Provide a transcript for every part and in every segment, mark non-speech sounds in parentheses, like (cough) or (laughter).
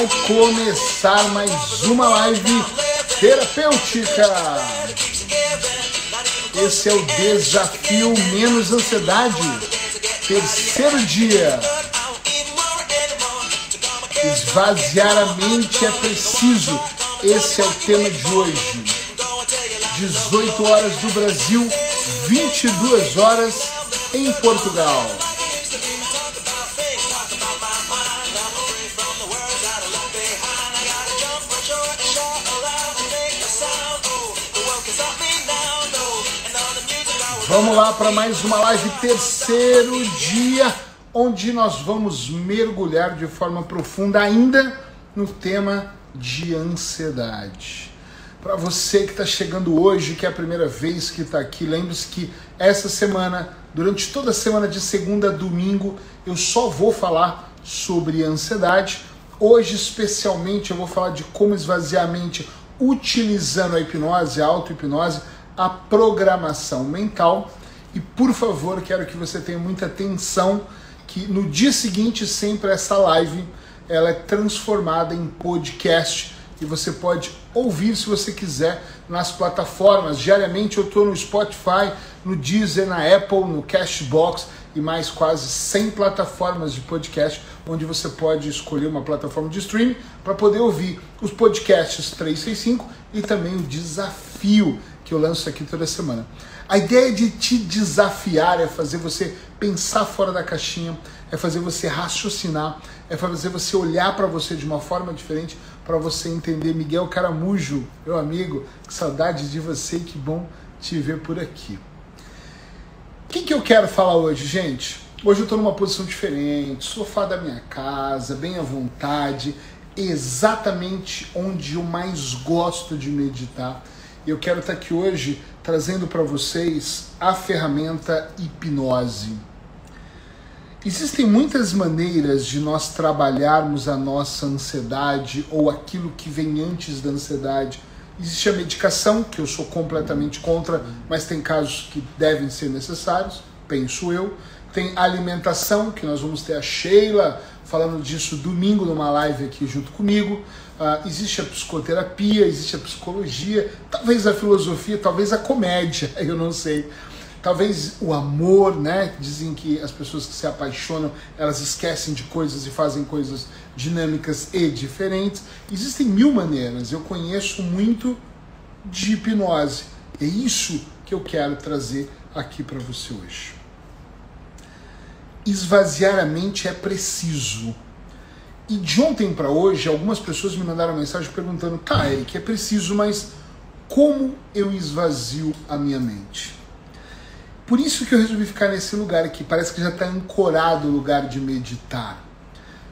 Vai começar mais uma live terapêutica. Esse é o desafio menos ansiedade. Terceiro dia. Esvaziar a mente é preciso. Esse é o tema de hoje. 18 horas do Brasil, 22 horas em Portugal. Vamos lá para mais uma live, terceiro dia, onde nós vamos mergulhar de forma profunda ainda no tema de ansiedade. Para você que está chegando hoje, que é a primeira vez que está aqui, lembre-se que essa semana, durante toda a semana de segunda a domingo, eu só vou falar sobre ansiedade. Hoje, especialmente, eu vou falar de como esvaziar a mente utilizando a hipnose, a auto-hipnose a programação mental. E por favor, quero que você tenha muita atenção que no dia seguinte sempre essa live ela é transformada em podcast e você pode ouvir se você quiser nas plataformas. Diariamente eu estou no Spotify, no Deezer, na Apple, no Cashbox e mais quase 100 plataformas de podcast, onde você pode escolher uma plataforma de streaming para poder ouvir os podcasts 365 e também o desafio que eu lanço aqui toda semana. A ideia de te desafiar é fazer você pensar fora da caixinha, é fazer você raciocinar, é fazer você olhar para você de uma forma diferente, para você entender. Miguel Caramujo, meu amigo, que saudade de você, que bom te ver por aqui. O que, que eu quero falar hoje, gente? Hoje eu estou numa posição diferente, sofá da minha casa, bem à vontade, exatamente onde eu mais gosto de meditar eu quero estar aqui hoje trazendo para vocês a ferramenta hipnose. Existem muitas maneiras de nós trabalharmos a nossa ansiedade ou aquilo que vem antes da ansiedade. Existe a medicação, que eu sou completamente contra, mas tem casos que devem ser necessários, penso eu. Tem alimentação, que nós vamos ter a Sheila falando disso domingo numa live aqui junto comigo. Uh, existe a psicoterapia, existe a psicologia, talvez a filosofia, talvez a comédia, (laughs) eu não sei. Talvez o amor, né? Dizem que as pessoas que se apaixonam, elas esquecem de coisas e fazem coisas dinâmicas e diferentes. Existem mil maneiras. Eu conheço muito de hipnose. É isso que eu quero trazer aqui para você hoje. Esvaziar a mente é preciso e de ontem para hoje, algumas pessoas me mandaram mensagem perguntando: tá, Eric, é preciso, mas como eu esvazio a minha mente? Por isso que eu resolvi ficar nesse lugar aqui, parece que já está ancorado o lugar de meditar.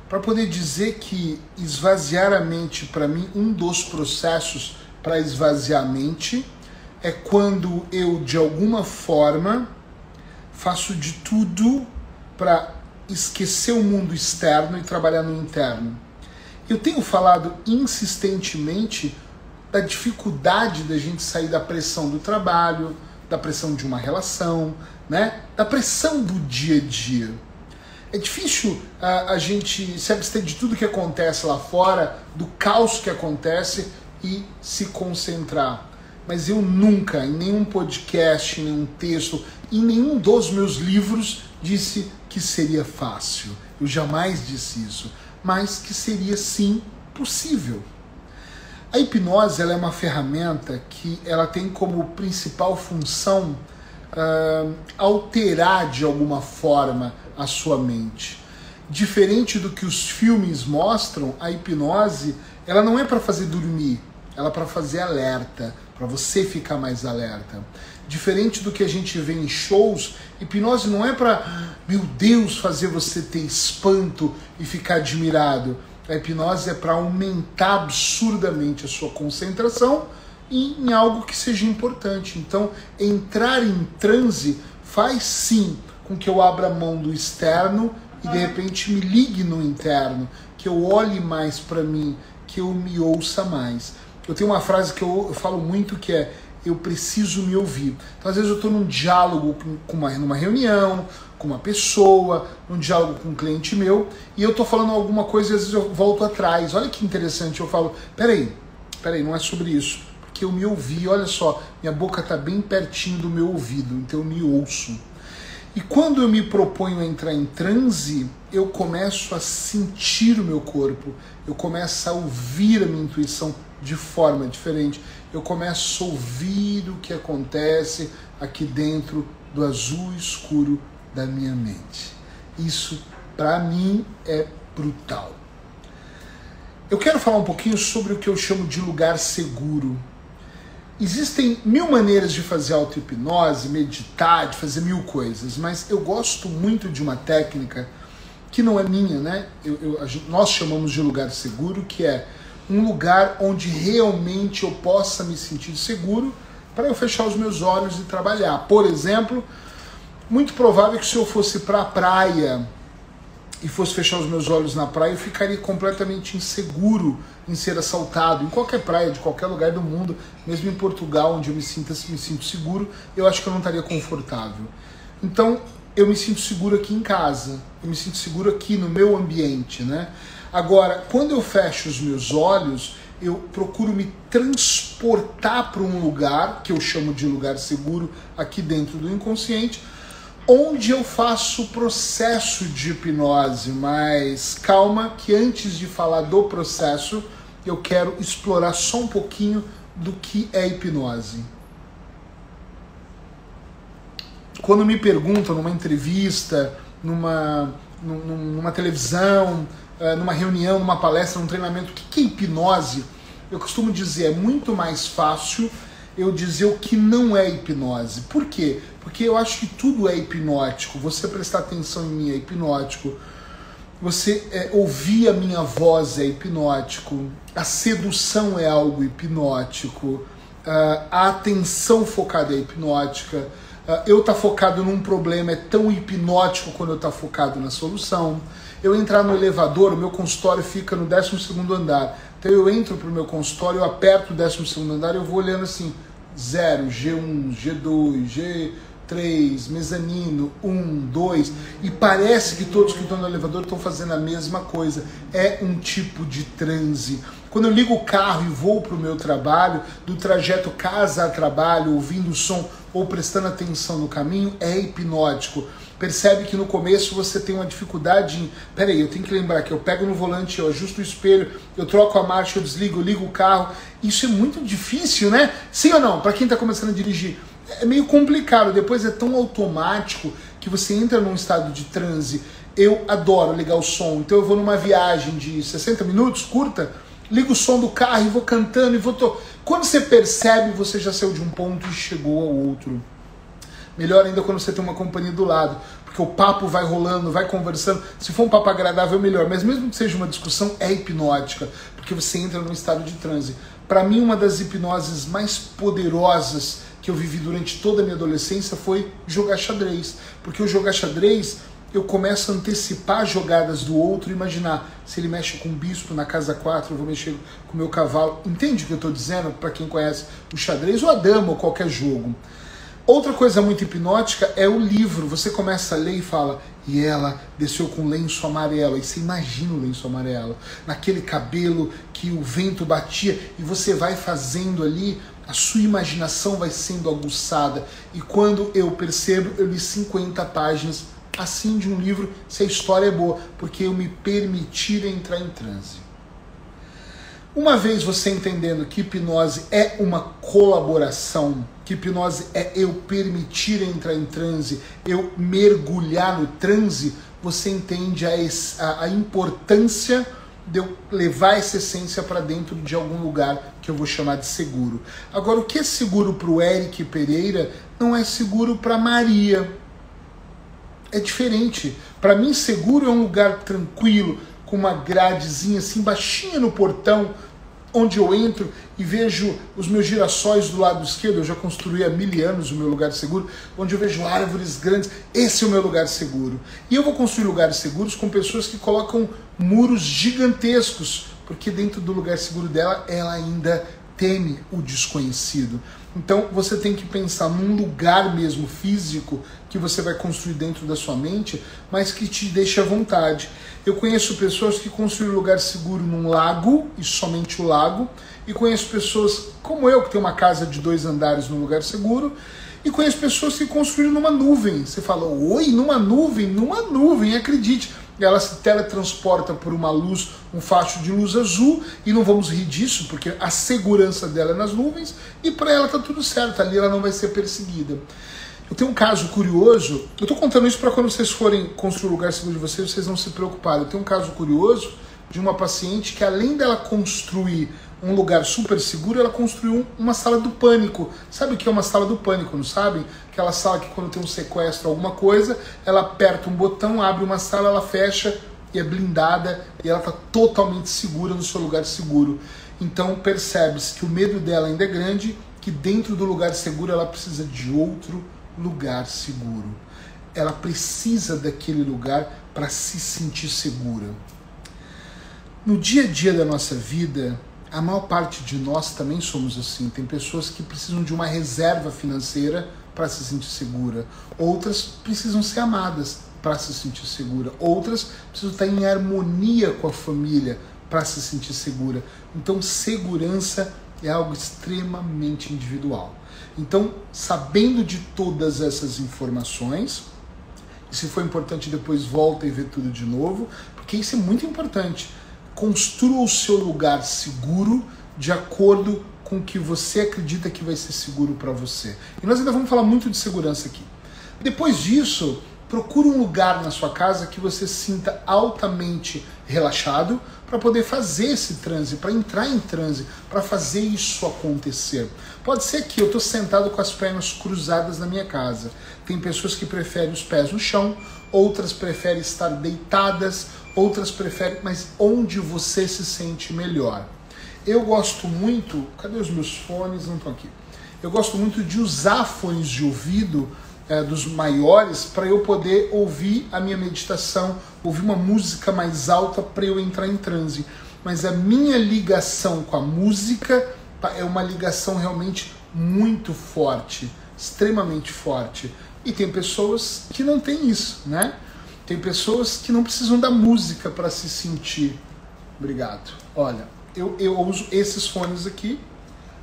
Para poder dizer que esvaziar a mente, para mim, um dos processos para esvaziar a mente é quando eu, de alguma forma, faço de tudo para esquecer o mundo externo e trabalhar no interno. Eu tenho falado insistentemente da dificuldade da gente sair da pressão do trabalho, da pressão de uma relação, né? da pressão do dia a dia. É difícil a, a gente se abster de tudo que acontece lá fora, do caos que acontece e se concentrar. Mas eu nunca, em nenhum podcast, em nenhum texto, em nenhum dos meus livros, disse que seria fácil. Eu jamais disse isso, mas que seria sim possível. A hipnose ela é uma ferramenta que ela tem como principal função uh, alterar de alguma forma a sua mente. Diferente do que os filmes mostram, a hipnose ela não é para fazer dormir, ela é para fazer alerta, para você ficar mais alerta. Diferente do que a gente vê em shows, hipnose não é para, meu Deus, fazer você ter espanto e ficar admirado. A hipnose é para aumentar absurdamente a sua concentração em algo que seja importante. Então, entrar em transe faz sim com que eu abra mão do externo e de repente me ligue no interno, que eu olhe mais para mim, que eu me ouça mais. Eu tenho uma frase que eu, falo muito que é eu preciso me ouvir. Então, às vezes, eu estou num diálogo com uma, numa reunião, com uma pessoa, num diálogo com um cliente meu, e eu estou falando alguma coisa e às vezes eu volto atrás. Olha que interessante, eu falo, peraí, peraí, não é sobre isso. Porque eu me ouvi, olha só, minha boca está bem pertinho do meu ouvido, então eu me ouço. E quando eu me proponho a entrar em transe, eu começo a sentir o meu corpo, eu começo a ouvir a minha intuição de forma diferente, eu começo a ouvir o que acontece aqui dentro do azul escuro da minha mente. Isso, para mim, é brutal. Eu quero falar um pouquinho sobre o que eu chamo de lugar seguro. Existem mil maneiras de fazer auto-hipnose, meditar, de fazer mil coisas, mas eu gosto muito de uma técnica que não é minha, né? Eu, eu, nós chamamos de lugar seguro, que é um lugar onde realmente eu possa me sentir seguro para eu fechar os meus olhos e trabalhar. Por exemplo, muito provável que se eu fosse para a praia e fosse fechar os meus olhos na praia, eu ficaria completamente inseguro em ser assaltado. Em qualquer praia, de qualquer lugar do mundo, mesmo em Portugal, onde eu me sinto, me sinto seguro, eu acho que eu não estaria confortável. Então, eu me sinto seguro aqui em casa, eu me sinto seguro aqui no meu ambiente, né? Agora, quando eu fecho os meus olhos, eu procuro me transportar para um lugar, que eu chamo de lugar seguro, aqui dentro do inconsciente, onde eu faço o processo de hipnose, mas calma que antes de falar do processo, eu quero explorar só um pouquinho do que é hipnose. Quando me perguntam numa entrevista, numa, numa televisão, numa reunião, numa palestra, num treinamento, o que é hipnose? Eu costumo dizer, é muito mais fácil eu dizer o que não é hipnose. Por quê? Porque eu acho que tudo é hipnótico. Você prestar atenção em mim é hipnótico. Você é, ouvir a minha voz é hipnótico. A sedução é algo hipnótico. Uh, a atenção focada é hipnótica. Uh, eu estar tá focado num problema é tão hipnótico quando eu estar tá focado na solução. Eu entrar no elevador, o meu consultório fica no 12 andar. Então eu entro para o meu consultório, eu aperto o 12 andar eu vou olhando assim 0, G1, G2, G3, mezanino, 1, 2, e parece que todos que estão no elevador estão fazendo a mesma coisa. É um tipo de transe. Quando eu ligo o carro e vou para o meu trabalho, do trajeto casa a trabalho, ouvindo o som ou prestando atenção no caminho, é hipnótico percebe que no começo você tem uma dificuldade em, peraí, eu tenho que lembrar que eu pego no volante, eu ajusto o espelho, eu troco a marcha, eu desligo, eu ligo o carro. Isso é muito difícil, né? Sim ou não? Para quem está começando a dirigir, é meio complicado. Depois é tão automático que você entra num estado de transe. Eu adoro ligar o som, então eu vou numa viagem de 60 minutos, curta, ligo o som do carro e vou cantando e vou. To... Quando você percebe, você já saiu de um ponto e chegou ao outro. Melhor ainda quando você tem uma companhia do lado, porque o papo vai rolando, vai conversando. Se for um papo agradável, melhor. Mas mesmo que seja uma discussão, é hipnótica, porque você entra num estado de transe. Para mim, uma das hipnoses mais poderosas que eu vivi durante toda a minha adolescência foi jogar xadrez. Porque o jogar xadrez, eu começo a antecipar jogadas do outro, imaginar se ele mexe com o bispo na casa 4, eu vou mexer com o meu cavalo. Entende o que eu estou dizendo para quem conhece o xadrez ou a dama ou qualquer jogo? Outra coisa muito hipnótica é o livro. Você começa a ler e fala, e ela desceu com lenço amarelo. E você imagina o lenço amarelo, naquele cabelo que o vento batia, e você vai fazendo ali, a sua imaginação vai sendo aguçada. E quando eu percebo, eu li 50 páginas assim de um livro, se a história é boa, porque eu me permitir entrar em transe. Uma vez você entendendo que hipnose é uma colaboração, que hipnose é eu permitir entrar em transe, eu mergulhar no transe, você entende a, a, a importância de eu levar essa essência para dentro de algum lugar que eu vou chamar de seguro. Agora, o que é seguro para o Eric Pereira não é seguro para Maria. É diferente. Para mim, seguro é um lugar tranquilo, com uma gradezinha assim baixinha no portão, onde eu entro e vejo os meus girassóis do lado esquerdo, eu já construí há mil anos o meu lugar seguro, onde eu vejo árvores grandes, esse é o meu lugar seguro. E eu vou construir lugares seguros com pessoas que colocam muros gigantescos, porque dentro do lugar seguro dela, ela ainda teme o desconhecido. Então você tem que pensar num lugar mesmo físico que você vai construir dentro da sua mente, mas que te deixe à vontade. Eu conheço pessoas que construíram lugar seguro num lago e somente o lago, e conheço pessoas como eu que tem uma casa de dois andares num lugar seguro, e conheço pessoas que construíram numa nuvem. Você fala, oi, numa nuvem? Numa nuvem, acredite ela se teletransporta por uma luz, um facho de luz azul, e não vamos rir disso, porque a segurança dela é nas nuvens, e para ela tá tudo certo, ali ela não vai ser perseguida. Eu tenho um caso curioso, eu estou contando isso para quando vocês forem construir o lugar seguro de vocês, vocês não se preocuparem. Eu tenho um caso curioso de uma paciente que além dela construir um lugar super seguro, ela construiu uma sala do pânico. Sabe o que é uma sala do pânico, não sabem? Aquela sala que quando tem um sequestro, alguma coisa, ela aperta um botão, abre uma sala, ela fecha e é blindada e ela está totalmente segura no seu lugar seguro. Então percebe-se que o medo dela ainda é grande, que dentro do lugar seguro ela precisa de outro lugar seguro. Ela precisa daquele lugar para se sentir segura. No dia a dia da nossa vida, a maior parte de nós também somos assim. Tem pessoas que precisam de uma reserva financeira para se sentir segura. Outras precisam ser amadas para se sentir segura. Outras precisam estar em harmonia com a família para se sentir segura. Então, segurança é algo extremamente individual. Então, sabendo de todas essas informações, e se for importante depois volta e vê tudo de novo, porque isso é muito importante construa o seu lugar seguro de acordo com o que você acredita que vai ser seguro para você. E nós ainda vamos falar muito de segurança aqui. Depois disso, procure um lugar na sua casa que você sinta altamente relaxado para poder fazer esse transe, para entrar em transe, para fazer isso acontecer. Pode ser que eu estou sentado com as pernas cruzadas na minha casa. Tem pessoas que preferem os pés no chão, outras preferem estar deitadas, outras preferem, mas onde você se sente melhor. Eu gosto muito, cadê os meus fones? Não estão aqui. Eu gosto muito de usar fones de ouvido é, dos maiores para eu poder ouvir a minha meditação, ouvir uma música mais alta para eu entrar em transe. Mas a minha ligação com a música é uma ligação realmente muito forte, extremamente forte. E tem pessoas que não têm isso, né? Tem pessoas que não precisam da música para se sentir. Obrigado. Olha, eu, eu uso esses fones aqui.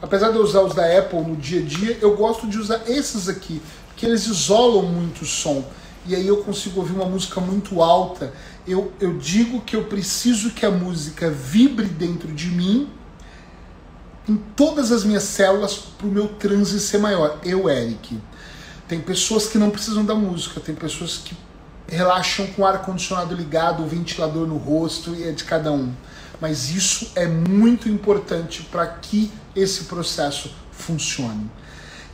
Apesar de eu usar os da Apple no dia a dia, eu gosto de usar esses aqui, porque eles isolam muito o som. E aí eu consigo ouvir uma música muito alta. Eu, eu digo que eu preciso que a música vibre dentro de mim, em todas as minhas células, para o meu transe ser maior. Eu, Eric. Tem pessoas que não precisam da música, tem pessoas que relaxam com o ar-condicionado ligado, o ventilador no rosto e é de cada um. Mas isso é muito importante para que esse processo funcione.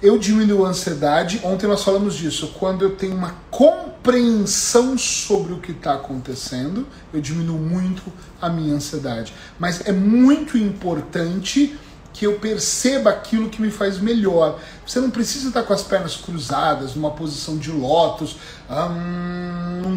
Eu diminuo a ansiedade, ontem nós falamos disso, quando eu tenho uma compreensão sobre o que está acontecendo, eu diminuo muito a minha ansiedade. Mas é muito importante que eu perceba aquilo que me faz melhor. Você não precisa estar com as pernas cruzadas, numa posição de lótus, um, um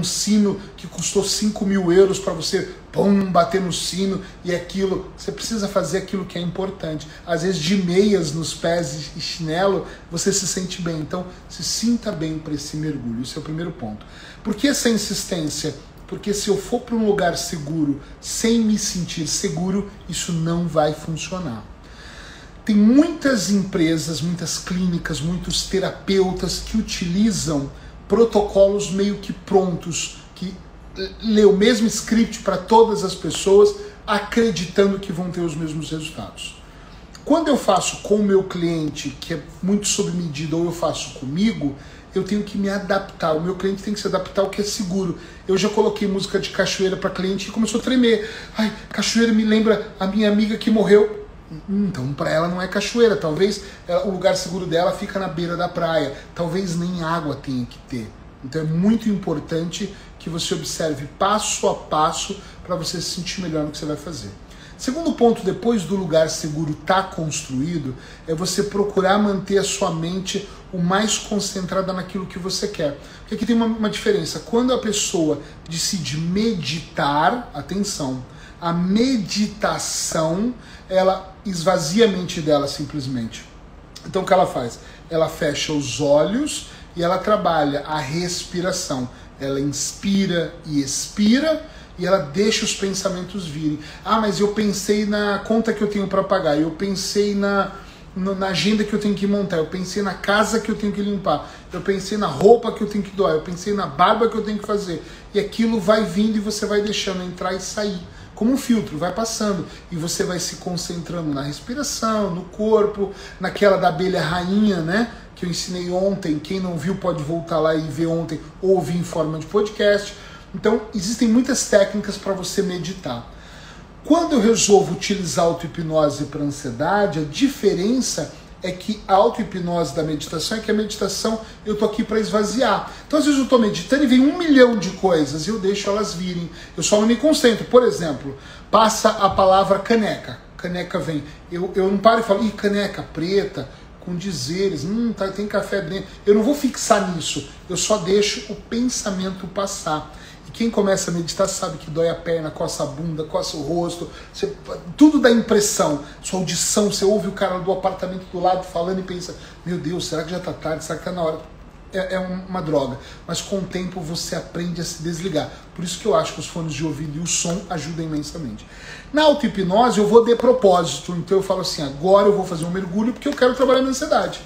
sino que custou 5 mil euros para você pum, bater no sino e aquilo. Você precisa fazer aquilo que é importante. Às vezes, de meias nos pés e chinelo, você se sente bem. Então, se sinta bem para esse mergulho. Esse é o primeiro ponto. Por que essa insistência? Porque se eu for para um lugar seguro sem me sentir seguro, isso não vai funcionar. Tem muitas empresas, muitas clínicas, muitos terapeutas que utilizam protocolos meio que prontos, que lê o mesmo script para todas as pessoas, acreditando que vão ter os mesmos resultados. Quando eu faço com o meu cliente, que é muito sob medida, ou eu faço comigo, eu tenho que me adaptar. O meu cliente tem que se adaptar ao que é seguro. Eu já coloquei música de cachoeira para cliente e começou a tremer. Ai, cachoeira me lembra a minha amiga que morreu. Então, para ela não é cachoeira. Talvez ela, o lugar seguro dela fica na beira da praia. Talvez nem água tenha que ter. Então, é muito importante que você observe passo a passo para você se sentir melhor no que você vai fazer. Segundo ponto, depois do lugar seguro estar tá construído, é você procurar manter a sua mente o mais concentrada naquilo que você quer. Porque aqui tem uma, uma diferença. Quando a pessoa decide meditar, atenção, a meditação ela esvazia a mente dela simplesmente. Então o que ela faz? Ela fecha os olhos e ela trabalha a respiração. Ela inspira e expira e ela deixa os pensamentos virem. Ah, mas eu pensei na conta que eu tenho para pagar, eu pensei na, na agenda que eu tenho que montar, eu pensei na casa que eu tenho que limpar, eu pensei na roupa que eu tenho que doar, eu pensei na barba que eu tenho que fazer. E aquilo vai vindo e você vai deixando entrar e sair. Como um filtro, vai passando e você vai se concentrando na respiração, no corpo, naquela da abelha rainha, né? Que eu ensinei ontem. Quem não viu pode voltar lá e ver ontem ou ouvir em forma de podcast então, existem muitas técnicas para você meditar. Quando eu resolvo utilizar auto-hipnose para ansiedade, a diferença é que a auto-hipnose da meditação é que a meditação eu tô aqui para esvaziar. Então, às vezes eu estou meditando e vem um milhão de coisas e eu deixo elas virem. Eu só não me concentro. Por exemplo, passa a palavra caneca. Caneca vem. Eu, eu não paro e falo, ih, caneca preta, com dizeres, hum, tá, tem café dentro. Eu não vou fixar nisso. Eu só deixo o pensamento passar quem começa a meditar sabe que dói a perna, coça a bunda, coça o rosto, você, tudo dá impressão. Sua audição, você ouve o cara do apartamento do lado falando e pensa: Meu Deus, será que já está tarde? Será que está na hora? É, é, uma droga. Mas com o tempo você aprende a se desligar. Por isso que eu acho que os fones de ouvido e o som ajudam imensamente. Na auto-hipnose eu vou de propósito. Então eu falo assim: agora eu vou fazer um mergulho porque eu quero trabalhar na ansiedade.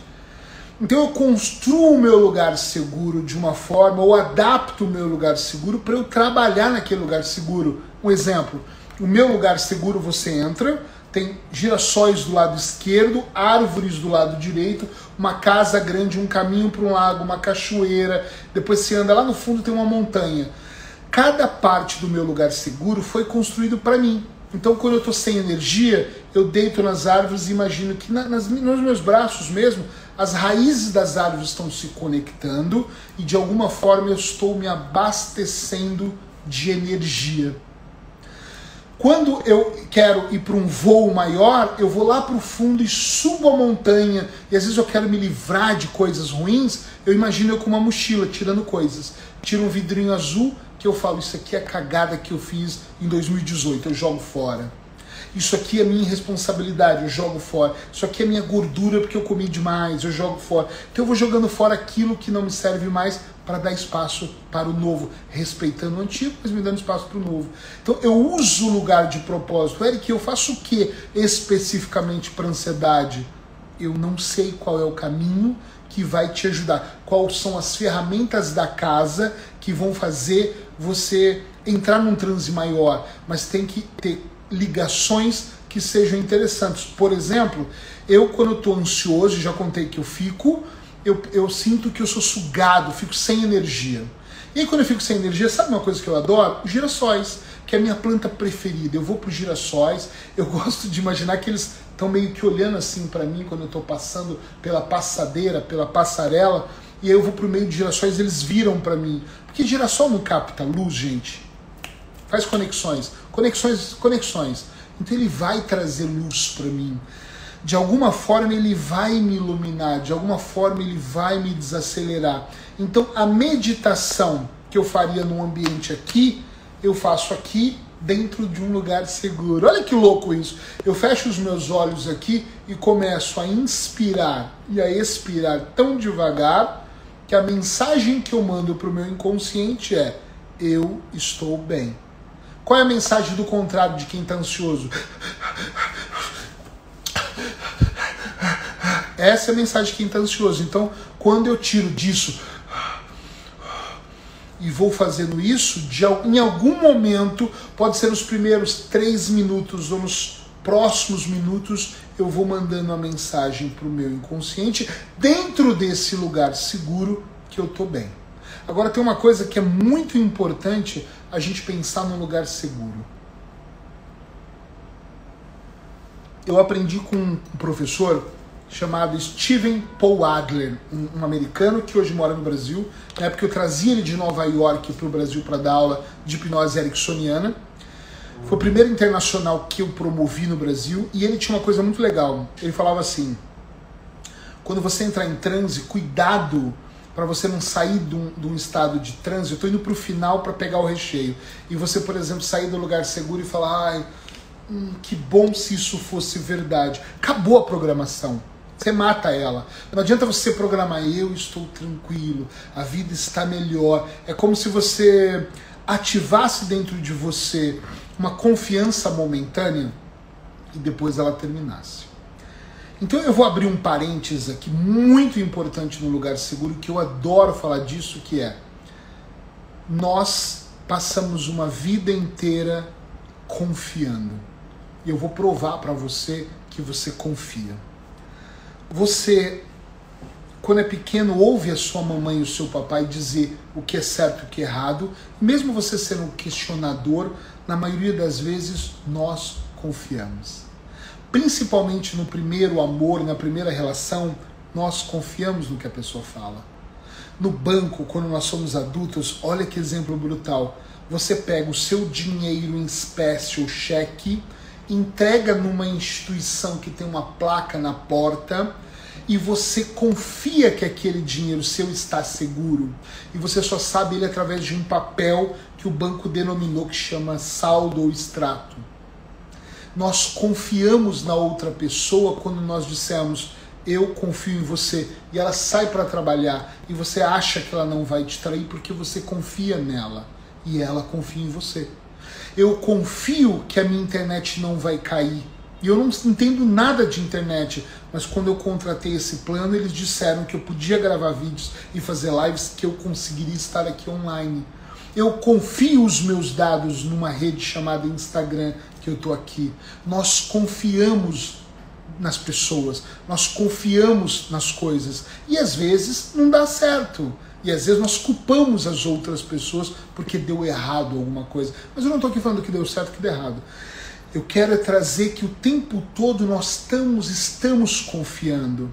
Então eu construo o meu lugar seguro de uma forma, ou adapto o meu lugar seguro para eu trabalhar naquele lugar seguro. Um exemplo, o meu lugar seguro você entra, tem girassóis do lado esquerdo, árvores do lado direito, uma casa grande, um caminho para um lago, uma cachoeira, depois você anda lá no fundo tem uma montanha. Cada parte do meu lugar seguro foi construído para mim. Então, quando eu estou sem energia, eu deito nas árvores e imagino que na, nas, nos meus braços mesmo as raízes das árvores estão se conectando e de alguma forma eu estou me abastecendo de energia. Quando eu quero ir para um voo maior, eu vou lá para o fundo e subo a montanha, e às vezes eu quero me livrar de coisas ruins, eu imagino eu com uma mochila tirando coisas. Tiro um vidrinho azul que eu falo, isso aqui é a cagada que eu fiz em 2018, eu jogo fora. Isso aqui é minha responsabilidade, eu jogo fora. Isso aqui é minha gordura porque eu comi demais, eu jogo fora. Então eu vou jogando fora aquilo que não me serve mais para dar espaço para o novo, respeitando o antigo, mas me dando espaço para o novo. Então eu uso o lugar de propósito. Eric, eu faço o que especificamente para ansiedade? Eu não sei qual é o caminho que vai te ajudar. Quais são as ferramentas da casa que vão fazer você entrar num transe maior, mas tem que ter ligações que sejam interessantes. Por exemplo, eu quando estou ansioso, já contei que eu fico, eu, eu sinto que eu sou sugado, fico sem energia. E aí quando eu fico sem energia, sabe uma coisa que eu adoro? Girassóis, que é a minha planta preferida. Eu vou para os girassóis, eu (laughs) gosto de imaginar que eles estão meio que olhando assim para mim quando eu estou passando pela passadeira, pela passarela, e aí eu vou para o meio de girassóis, eles viram para mim. Porque girassol não capta luz, gente. Faz conexões. Conexões, conexões. Então ele vai trazer luz para mim. De alguma forma ele vai me iluminar, de alguma forma ele vai me desacelerar. Então a meditação que eu faria num ambiente aqui, eu faço aqui dentro de um lugar seguro. Olha que louco isso. Eu fecho os meus olhos aqui e começo a inspirar e a expirar tão devagar que a mensagem que eu mando para o meu inconsciente é: eu estou bem. Qual é a mensagem do contrário de quem está ansioso? Essa é a mensagem de quem está ansioso. Então, quando eu tiro disso e vou fazendo isso, de, em algum momento, pode ser nos primeiros três minutos ou nos próximos minutos, eu vou mandando a mensagem para o meu inconsciente dentro desse lugar seguro que eu estou bem. Agora tem uma coisa que é muito importante a gente pensar num lugar seguro. Eu aprendi com um professor chamado Steven Paul Adler, um, americano que hoje mora no Brasil. Na época eu trazia ele de Nova York para o Brasil para dar aula de hipnose ericksoniana. Foi o primeiro internacional que eu promovi no Brasil e ele tinha uma coisa muito legal. Ele falava assim: quando você entrar em transe, cuidado para você não sair de um, de um, estado de trânsito, eu estou indo para o final para pegar o recheio. E você, por exemplo, sair do lugar seguro e falar, ai, hum, que bom se isso fosse verdade. Acabou a programação. Você mata ela. Não adianta você programar, eu estou tranquilo, a vida está melhor. É como se você ativasse dentro de você uma confiança momentânea e depois ela terminasse. Então eu vou abrir um parênteses aqui muito importante no lugar seguro que eu adoro falar disso, que é nós passamos uma vida inteira confiando. E eu vou provar para você que você confia. Você, quando é pequeno, ouve a sua mamãe e o seu papai dizer o que é certo e o que é errado. Mesmo você sendo um questionador, na maioria das vezes nós confiamos. Principalmente no primeiro amor, na primeira relação, nós confiamos no que a pessoa fala. No banco, quando nós somos adultos, olha que exemplo brutal. Você pega o seu dinheiro em espécie ou cheque, entrega numa instituição que tem uma placa na porta e você confia que aquele dinheiro seu está seguro e você só sabe ele através de um papel que o banco denominou que chama saldo ou extrato. Nós confiamos na outra pessoa quando nós dissemos eu confio em você e ela sai para trabalhar e você acha que ela não vai te trair porque você confia nela e ela confia em você. Eu confio que a minha internet não vai cair. E eu não entendo nada de internet, mas quando eu contratei esse plano, eles disseram que eu podia gravar vídeos e fazer lives, que eu conseguiria estar aqui online. Eu confio os meus dados numa rede chamada Instagram, eu estou aqui. Nós confiamos nas pessoas, nós confiamos nas coisas. E às vezes não dá certo. E às vezes nós culpamos as outras pessoas porque deu errado alguma coisa. Mas eu não estou aqui falando que deu certo que deu errado. Eu quero é trazer que o tempo todo nós estamos, estamos confiando.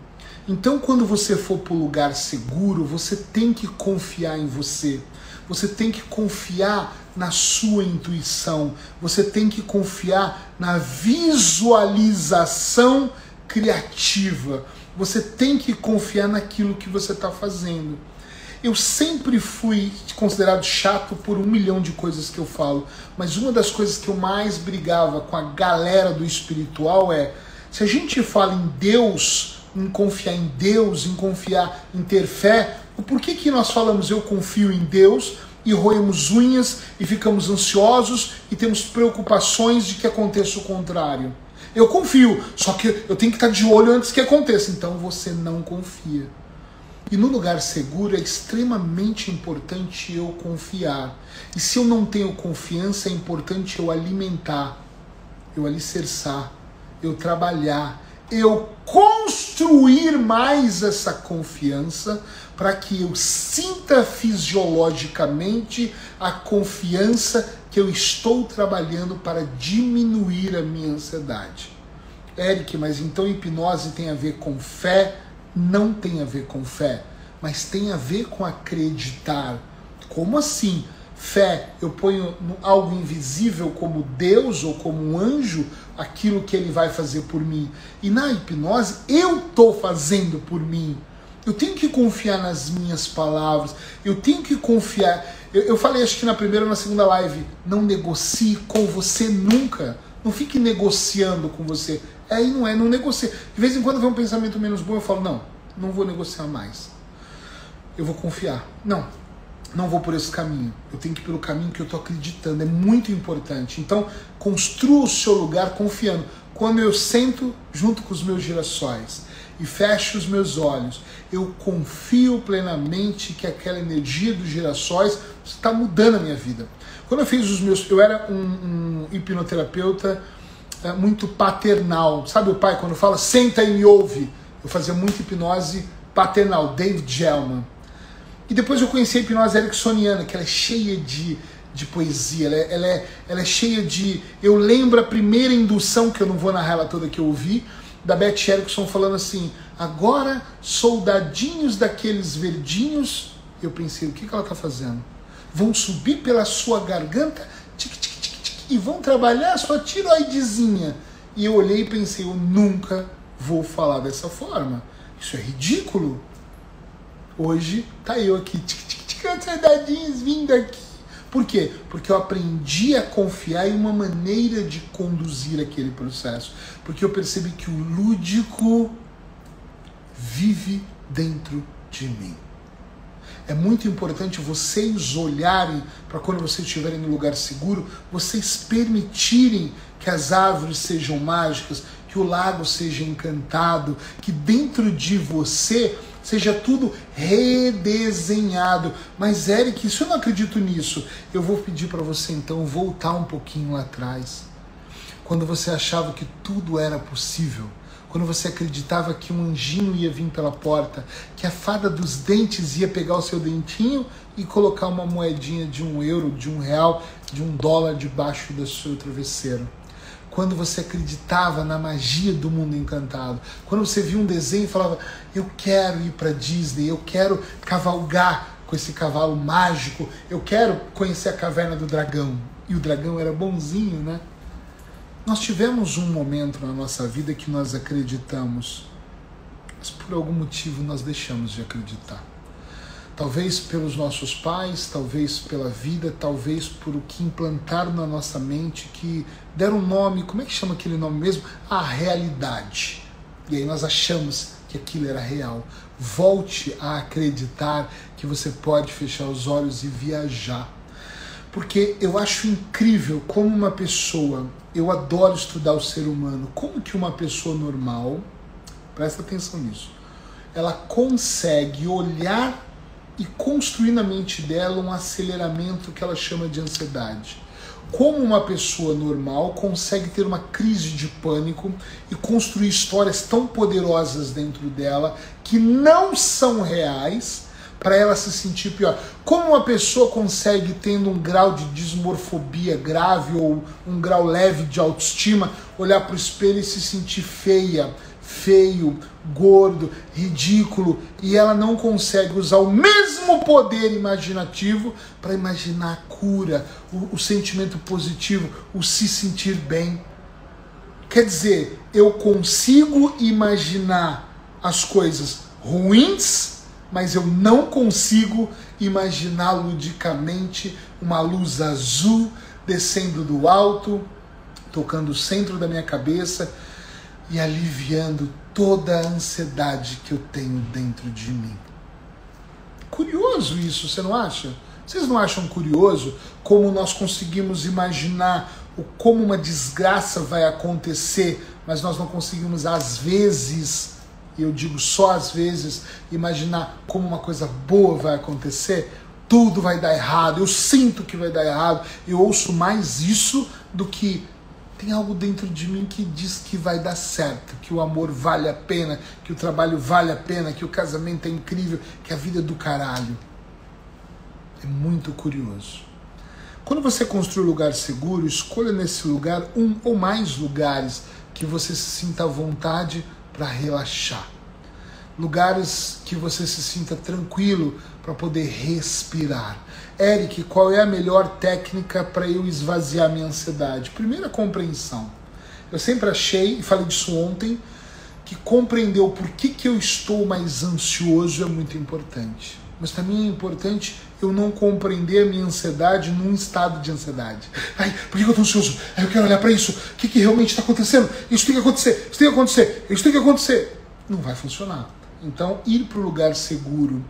Então, quando você for para o lugar seguro, você tem que confiar em você. Você tem que confiar na sua intuição. Você tem que confiar na visualização criativa. Você tem que confiar naquilo que você está fazendo. Eu sempre fui considerado chato por um milhão de coisas que eu falo, mas uma das coisas que eu mais brigava com a galera do espiritual é: se a gente fala em Deus, em confiar em Deus, em confiar em ter fé, por que, que nós falamos eu confio em Deus e roemos unhas e ficamos ansiosos e temos preocupações de que aconteça o contrário? Eu confio, só que eu tenho que estar de olho antes que aconteça. Então você não confia. E no lugar seguro é extremamente importante eu confiar. E se eu não tenho confiança, é importante eu alimentar, eu alicerçar, eu trabalhar, eu construir mais essa confiança para que eu sinta fisiologicamente a confiança que eu estou trabalhando para diminuir a minha ansiedade. Eric, mas então hipnose tem a ver com fé? não tem a ver com fé, mas tem a ver com acreditar. Como assim? Fé, eu ponho algo invisível como Deus ou como um anjo, aquilo que ele vai fazer por mim. E na hipnose, eu estou fazendo por mim. Eu tenho que confiar nas minhas palavras, eu tenho que confiar. Eu, eu falei, acho que na primeira ou na segunda live, não negocie com você nunca. Não fique negociando com você. Aí não é, não negocia. De vez em quando vem um pensamento menos bom, eu falo, não, não vou negociar mais. Eu vou confiar. Não, não vou por esse caminho. Eu tenho que ir pelo caminho que eu estou acreditando. É muito importante. Então, construa o seu lugar confiando. Quando eu sento junto com os meus girassóis e fecho os meus olhos, eu confio plenamente que aquela energia dos girassóis está mudando a minha vida. Quando eu fiz os meus. Eu era um, um hipnoterapeuta é, muito paternal. Sabe o pai quando fala senta e me ouve? Eu fazia muito hipnose paternal, David Gellman. E depois eu conheci a hipnose ericksoniana, que ela é cheia de, de poesia, ela é, ela, é, ela é cheia de. Eu lembro a primeira indução, que eu não vou narrar ela toda que eu ouvi, da Beth Erickson falando assim: agora soldadinhos daqueles verdinhos. Eu pensei, o que, que ela está fazendo? Vão subir pela sua garganta, tic, tic, e vão trabalhar a sua tiroidezinha. E eu olhei e pensei, eu nunca vou falar dessa forma. Isso é ridículo. Hoje tá eu aqui, tic, tic, tic, ansiedadinhos vindo aqui. Por quê? Porque eu aprendi a confiar em uma maneira de conduzir aquele processo. Porque eu percebi que o lúdico vive dentro de mim. É muito importante vocês olharem para quando vocês estiverem no lugar seguro, vocês permitirem que as árvores sejam mágicas, que o lago seja encantado, que dentro de você seja tudo redesenhado. Mas Eric, se eu não acredito nisso, eu vou pedir para você então voltar um pouquinho lá atrás. Quando você achava que tudo era possível, quando você acreditava que um anjinho ia vir pela porta, que a fada dos dentes ia pegar o seu dentinho e colocar uma moedinha de um euro, de um real, de um dólar debaixo do seu travesseiro. Quando você acreditava na magia do mundo encantado, quando você via um desenho e falava: Eu quero ir para Disney, eu quero cavalgar com esse cavalo mágico, eu quero conhecer a caverna do dragão. E o dragão era bonzinho, né? Nós tivemos um momento na nossa vida que nós acreditamos, mas por algum motivo nós deixamos de acreditar. Talvez pelos nossos pais, talvez pela vida, talvez por o que implantaram na nossa mente, que deram um nome, como é que chama aquele nome mesmo? A realidade. E aí nós achamos que aquilo era real. Volte a acreditar que você pode fechar os olhos e viajar porque eu acho incrível como uma pessoa, eu adoro estudar o ser humano, como que uma pessoa normal, presta atenção nisso, ela consegue olhar e construir na mente dela um aceleramento que ela chama de ansiedade. Como uma pessoa normal consegue ter uma crise de pânico e construir histórias tão poderosas dentro dela que não são reais para ela se sentir pior. Como uma pessoa consegue, tendo um grau de dismorfobia grave ou um grau leve de autoestima, olhar para o espelho e se sentir feia, feio, gordo, ridículo, e ela não consegue usar o mesmo poder imaginativo para imaginar a cura, o, o sentimento positivo, o se sentir bem. Quer dizer, eu consigo imaginar as coisas ruins mas eu não consigo imaginar ludicamente uma luz azul descendo do alto, tocando o centro da minha cabeça e aliviando toda a ansiedade que eu tenho dentro de mim. Curioso isso, você não acha? Vocês não acham curioso como nós conseguimos imaginar o como uma desgraça vai acontecer, mas nós não conseguimos às vezes e eu digo só às vezes, imaginar como uma coisa boa vai acontecer, tudo vai dar errado, eu sinto que vai dar errado, eu ouço mais isso do que tem algo dentro de mim que diz que vai dar certo, que o amor vale a pena, que o trabalho vale a pena, que o casamento é incrível, que a vida é do caralho. É muito curioso. Quando você construir um lugar seguro, escolha nesse lugar um ou mais lugares que você se sinta à vontade para relaxar. Lugares que você se sinta tranquilo para poder respirar. Eric, qual é a melhor técnica para eu esvaziar minha ansiedade? Primeira compreensão. Eu sempre achei, e falei disso ontem, que compreender o porquê que eu estou mais ansioso é muito importante. Mas também é importante eu não compreender a minha ansiedade num estado de ansiedade. Ai, por que eu estou ansioso? Ai, eu quero olhar para isso. O que, que realmente está acontecendo? Isso tem que acontecer, isso tem que acontecer, isso tem que acontecer. Não vai funcionar. Então, ir para o lugar seguro,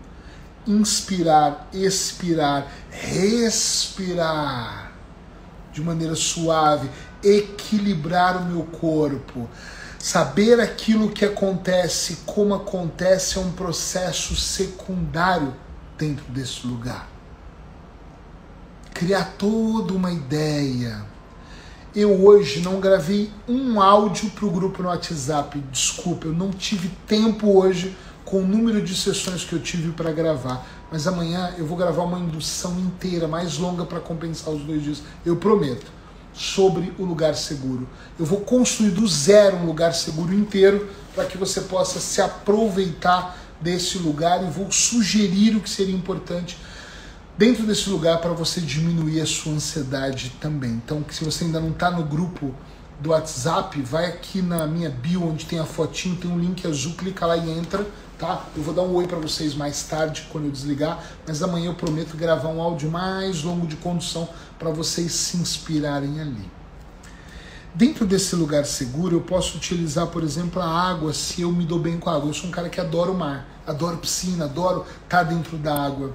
inspirar, expirar, respirar de maneira suave, equilibrar o meu corpo. Saber aquilo que acontece, como acontece, é um processo secundário dentro desse lugar. Criar toda uma ideia. Eu hoje não gravei um áudio para o grupo no WhatsApp. Desculpa, eu não tive tempo hoje com o número de sessões que eu tive para gravar. Mas amanhã eu vou gravar uma indução inteira, mais longa, para compensar os dois dias. Eu prometo. Sobre o lugar seguro. Eu vou construir do zero um lugar seguro inteiro para que você possa se aproveitar desse lugar e vou sugerir o que seria importante dentro desse lugar para você diminuir a sua ansiedade também. Então, se você ainda não está no grupo do WhatsApp, vai aqui na minha bio onde tem a fotinho, tem um link azul, clica lá e entra, tá? Eu vou dar um oi para vocês mais tarde quando eu desligar, mas amanhã eu prometo gravar um áudio mais longo de condução para vocês se inspirarem ali. Dentro desse lugar seguro, eu posso utilizar, por exemplo, a água se eu me dou bem com a água. Eu sou um cara que adora o mar, adoro piscina, adoro estar dentro da água.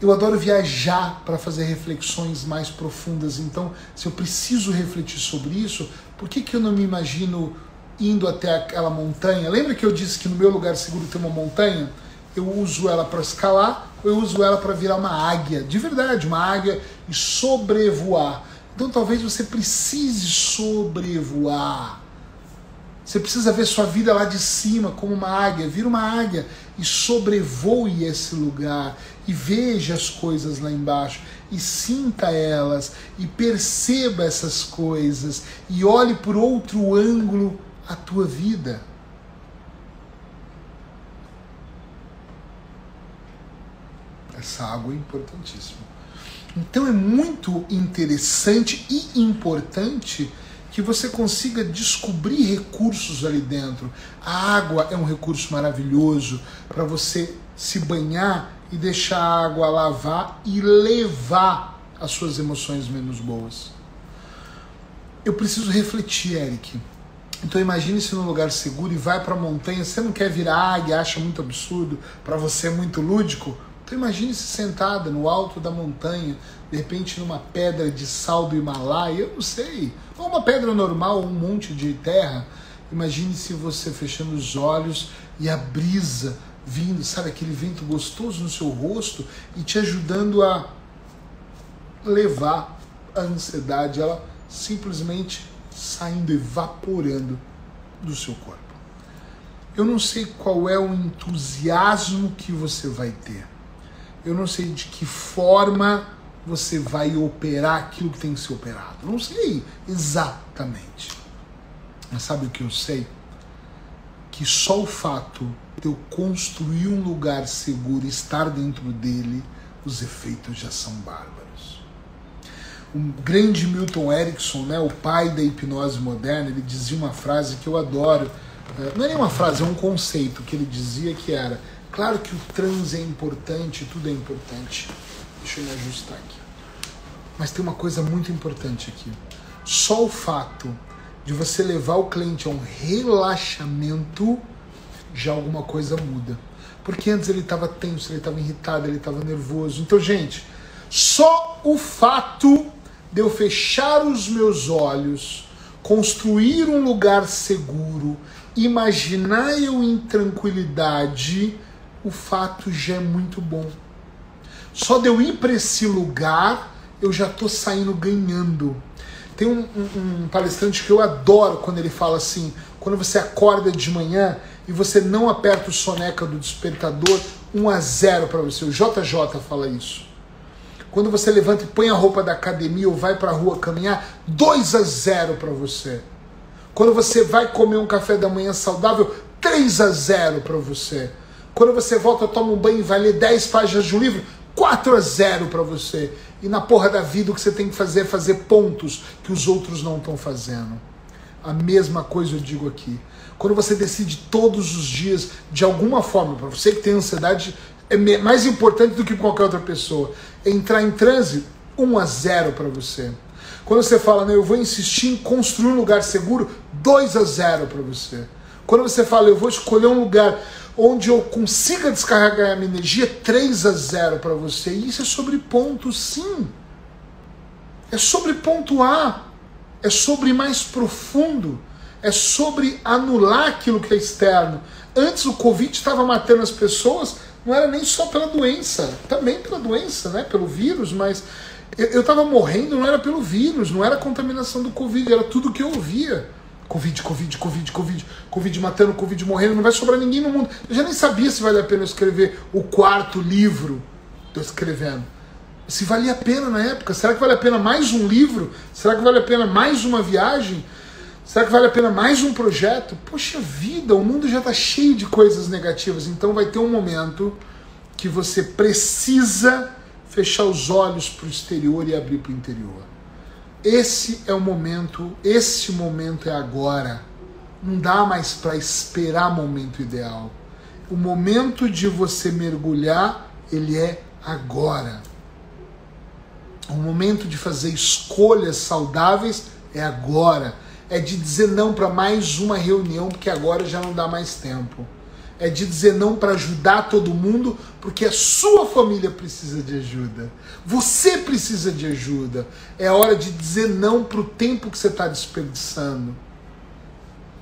Eu adoro viajar para fazer reflexões mais profundas. Então, se eu preciso refletir sobre isso, por que, que eu não me imagino indo até aquela montanha? Lembra que eu disse que no meu lugar seguro tem uma montanha? Eu uso ela para escalar, eu uso ela para virar uma águia, de verdade, uma águia e sobrevoar. Então talvez você precise sobrevoar. Você precisa ver sua vida lá de cima como uma águia. Vira uma águia e sobrevoe esse lugar e veja as coisas lá embaixo e sinta elas e perceba essas coisas e olhe por outro ângulo a tua vida. Essa água é importantíssima. Então é muito interessante e importante que você consiga descobrir recursos ali dentro. A água é um recurso maravilhoso para você se banhar e deixar a água lavar e levar as suas emoções menos boas. Eu preciso refletir, Eric. Então imagine-se num lugar seguro e vai para a montanha. Você não quer virar águia, acha muito absurdo, para você é muito lúdico. Então imagine-se sentada no alto da montanha, de repente numa pedra de sal do Himalaia, eu não sei, ou uma pedra normal, um monte de terra. Imagine-se você fechando os olhos e a brisa vindo, sabe, aquele vento gostoso no seu rosto e te ajudando a levar a ansiedade, ela simplesmente saindo, evaporando do seu corpo. Eu não sei qual é o entusiasmo que você vai ter. Eu não sei de que forma você vai operar aquilo que tem que ser operado. Não sei exatamente. Mas sabe o que eu sei? Que só o fato de eu construir um lugar seguro, estar dentro dele, os efeitos já são bárbaros o grande Milton Erickson, né, o pai da hipnose moderna, ele dizia uma frase que eu adoro. É, não é nem uma frase, é um conceito que ele dizia que era: claro que o transe é importante, tudo é importante. Deixa eu me ajustar aqui. Mas tem uma coisa muito importante aqui. Só o fato de você levar o cliente a um relaxamento, já alguma coisa muda. Porque antes ele estava tenso, ele estava irritado, ele estava nervoso. Então, gente, só o fato de eu fechar os meus olhos, construir um lugar seguro, imaginar eu em tranquilidade, o fato já é muito bom. Só de eu ir para esse lugar, eu já estou saindo ganhando. Tem um, um, um, palestrante que eu adoro quando ele fala assim: quando você acorda de manhã e você não aperta o soneca do despertador, 1 a 0 para você. O JJ fala isso. Quando você levanta e põe a roupa da academia ou vai para a rua caminhar, 2 a 0 para você. Quando você vai comer um café da manhã saudável, 3 a 0 para você. Quando você volta, toma um banho e vai ler 10 páginas de um livro, 4 a 0 para você. E na porra da vida o que você tem que fazer é fazer pontos que os outros não estão fazendo. A mesma coisa eu digo aqui. Quando você decide todos os dias, de alguma forma, para você que tem ansiedade, é mais importante do que qualquer outra pessoa entrar em transe, 1 a 0 para você. Quando você fala, eu vou insistir em construir um lugar seguro, 2 a 0 para você. Quando você fala, eu vou escolher um lugar onde eu consiga descarregar a minha energia, 3 a 0 para você. E isso é sobre ponto, sim. É sobre pontuar. É sobre mais profundo. É sobre anular aquilo que é externo. Antes o Covid estava matando as pessoas, não era nem só pela doença, também pela doença, né? Pelo vírus, mas eu estava morrendo, não era pelo vírus, não era contaminação do Covid, era tudo que eu ouvia. Covid, Covid, Covid, Covid, Covid matando, Covid morrendo, não vai sobrar ninguém no mundo. Eu já nem sabia se valia a pena escrever o quarto livro estou escrevendo. Se valia a pena na época. Será que vale a pena mais um livro? Será que vale a pena mais uma viagem? Será que vale a pena mais um projeto? Poxa vida, o mundo já está cheio de coisas negativas, então vai ter um momento que você precisa fechar os olhos para o exterior e abrir para o interior. Esse é o momento, esse momento é agora. Não dá mais para esperar momento ideal. O momento de você mergulhar, ele é agora. O momento de fazer escolhas saudáveis é agora É de dizer não para mais uma reunião, porque agora já não dá mais tempo. É de dizer não para ajudar todo mundo, porque a sua família precisa de ajuda. Você precisa de ajuda. É hora de dizer não para o tempo que você está desperdiçando.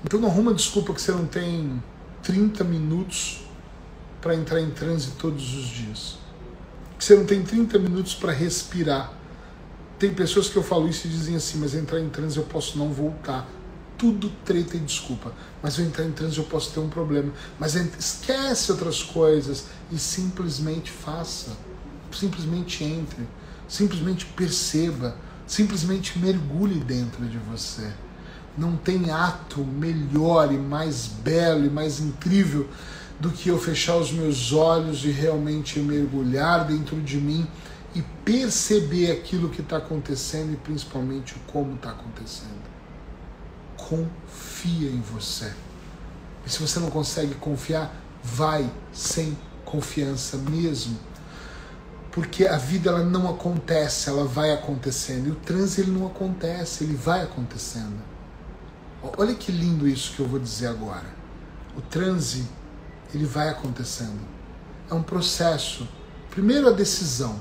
Então não arruma desculpa que você não tem 30 minutos para entrar em transe todos os dias. Que você não tem 30 minutos para respirar. Tem pessoas que eu falo isso e dizem assim, mas entrar em transe eu posso não voltar. Tudo treta e desculpa. Mas eu entrar em transe eu posso ter um problema. Mas esquece outras coisas e simplesmente faça. Simplesmente entre. Simplesmente perceba. Simplesmente mergulhe dentro de você. Não tem ato melhor e mais belo e mais incrível do que eu fechar os meus olhos e realmente mergulhar dentro de mim e perceber aquilo que está acontecendo e principalmente como está acontecendo. Confia em você. E se você não consegue confiar, vai sem confiança mesmo. Porque a vida ela não acontece, ela vai acontecendo. E o transe ele não acontece, ele vai acontecendo. Olha que lindo isso que eu vou dizer agora. O transe, ele vai acontecendo. É um processo. Primeiro a decisão.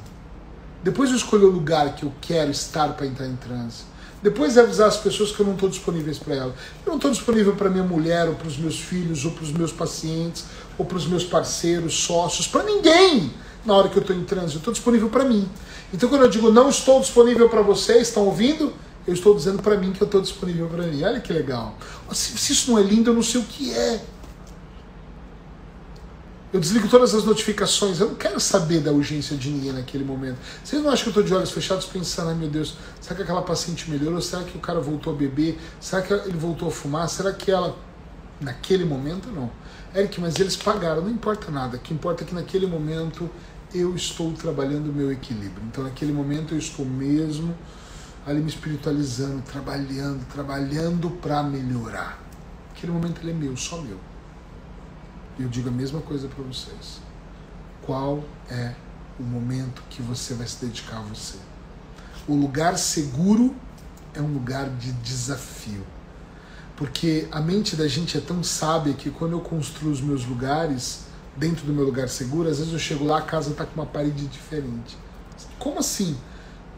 Depois eu escolher o lugar que eu quero estar para entrar em transe. Depois é avisar as pessoas que eu não estou disponível para elas. Eu não estou disponível para minha mulher, ou para os meus filhos, ou para os meus pacientes, ou para os meus parceiros, sócios, para ninguém na hora que eu estou em transe. Eu estou disponível para mim. Então quando eu digo não estou disponível para vocês, estão ouvindo? Eu estou dizendo para mim que eu estou disponível para mim. Olha que legal. Se, se isso não é lindo, eu não sei o que é. Eu desligo todas as notificações. Eu não quero saber da urgência de ninguém naquele momento. Vocês não acham que eu estou de olhos fechados pensando, ai meu Deus, será que aquela paciente melhorou? Será que o cara voltou a beber? Será que ele voltou a fumar? Será que ela. Naquele momento, não. Eric, mas eles pagaram, não importa nada. O que importa é que naquele momento eu estou trabalhando o meu equilíbrio. Então, naquele momento, eu estou mesmo ali me espiritualizando, trabalhando, trabalhando para melhorar. Aquele momento ele é meu, só meu. Eu digo a mesma coisa para vocês. Qual é o momento que você vai se dedicar a você? O lugar seguro é um lugar de desafio. Porque a mente da gente é tão sábia que quando eu construo os meus lugares, dentro do meu lugar seguro, às vezes eu chego lá, a casa está com uma parede diferente. Como assim?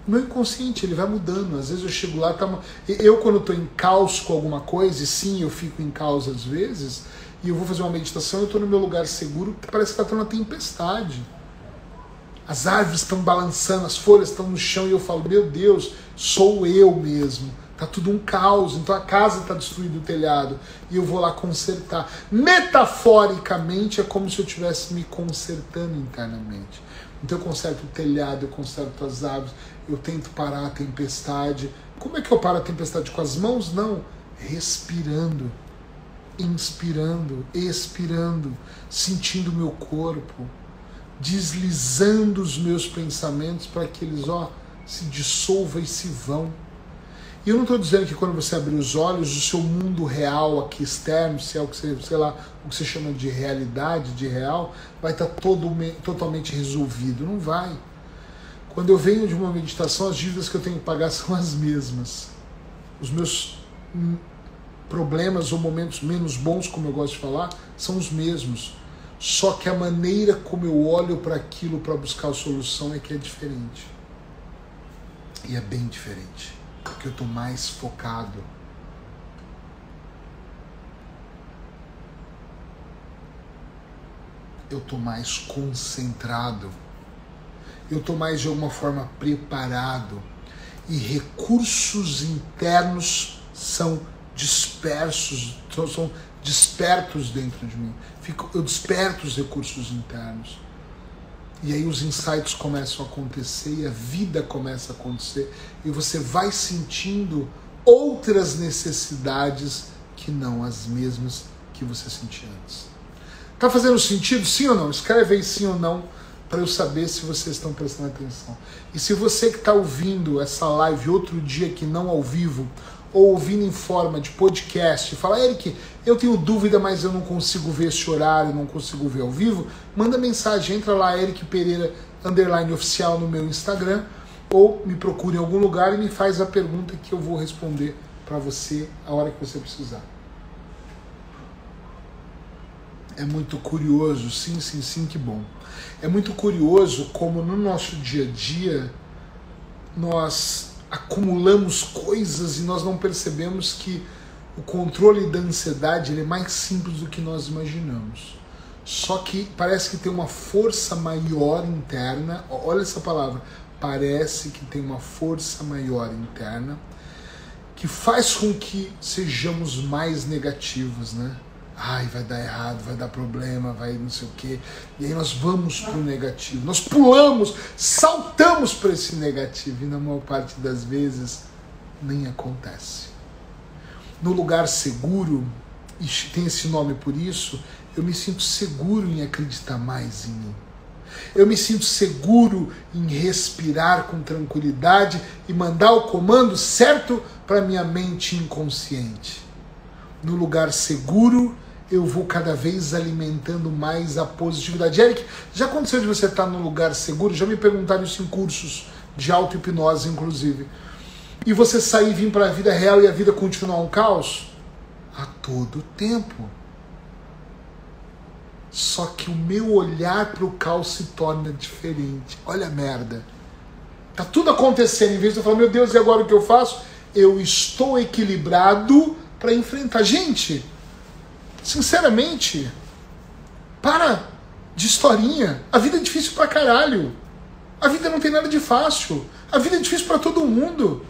o meu inconsciente ele vai mudando. Às vezes eu chego lá, tá... eu quando estou em caos com alguma coisa, e sim, eu fico em caos às vezes, e eu vou fazer uma meditação, eu estou no meu lugar seguro, parece que está tendo uma tempestade. As árvores estão balançando, as folhas estão no chão, e eu falo, meu Deus, sou eu mesmo. Tá tudo um caos, então a casa está destruída, o telhado, e eu vou lá consertar. Metaforicamente é como se eu estivesse me consertando internamente. Então eu conserto o telhado, eu conserto as árvores, eu tento parar a tempestade. Como é que eu paro a tempestade? Com as mãos? Não. Respirando, inspirando, expirando, sentindo o meu corpo, deslizando os meus pensamentos para que eles ó, se dissolvam e se vão. E eu não estou dizendo que quando você abrir os olhos, o seu mundo real aqui externo, se é o que você, sei lá, o que você chama de realidade, de real, vai estar tá todo, totalmente resolvido. Não vai. Quando eu venho de uma meditação, as dívidas que eu tenho que pagar (laughs) são as mesmas. Os meus problemas ou momentos menos bons, como eu gosto de falar, são os mesmos. Só que a maneira como eu olho para aquilo para buscar a solução é que é diferente. E é bem diferente. Porque eu estou mais focado. Eu estou mais concentrado eu estou mais de alguma forma preparado e recursos internos são dispersos, são despertos dentro de mim. Fico, eu desperto os recursos internos. E aí os insights começam a acontecer e a vida começa a acontecer e você vai sentindo outras necessidades que não as mesmas que você sentia antes. Tá fazendo sentido? Sim ou não? Escreve aí sim ou não para eu saber se vocês estão prestando atenção. E se você que está ouvindo essa live outro dia que não ao vivo, ou ouvindo em forma de podcast, fala, Eric, eu tenho dúvida, mas eu não consigo ver esse horário, não consigo ver ao vivo, manda mensagem, entra lá, Eric Pereira, underline oficial no meu Instagram, ou me procure em algum lugar e me faz a pergunta que eu vou responder para você a hora que você precisar. É muito curioso, sim, sim, sim, que bom. É muito curioso como no nosso dia a dia nós acumulamos coisas e nós não percebemos que o controle da ansiedade ele é mais simples do que nós imaginamos. Só que parece que tem uma força maior interna. Olha essa palavra. Parece que tem uma força maior interna que faz com que sejamos mais negativos, né? Ai, vai dar errado, vai dar problema, vai não sei o quê. E aí nós vamos para o negativo. Nós pulamos, saltamos para esse negativo. E na maior parte das vezes nem acontece. No lugar seguro, e tem esse nome por isso, eu me sinto seguro em acreditar mais em mim. Eu me sinto seguro em respirar com tranquilidade e mandar o comando certo para minha mente inconsciente. No lugar seguro, eu vou cada vez alimentando mais a positividade. Eric, já aconteceu de você estar num lugar seguro? Já me perguntaram isso em cursos de auto-hipnose, inclusive. E você sair e vir para a vida real e a vida continuar um caos? A todo tempo. Só que o meu olhar para o caos se torna diferente. Olha a merda. Tá tudo acontecendo. Em vez de eu falar, meu Deus, e agora o que eu faço? Eu estou equilibrado para enfrentar. Gente, sinceramente, para de historinha. A vida é difícil pra caralho. A vida não tem nada de fácil. A vida é difícil para todo mundo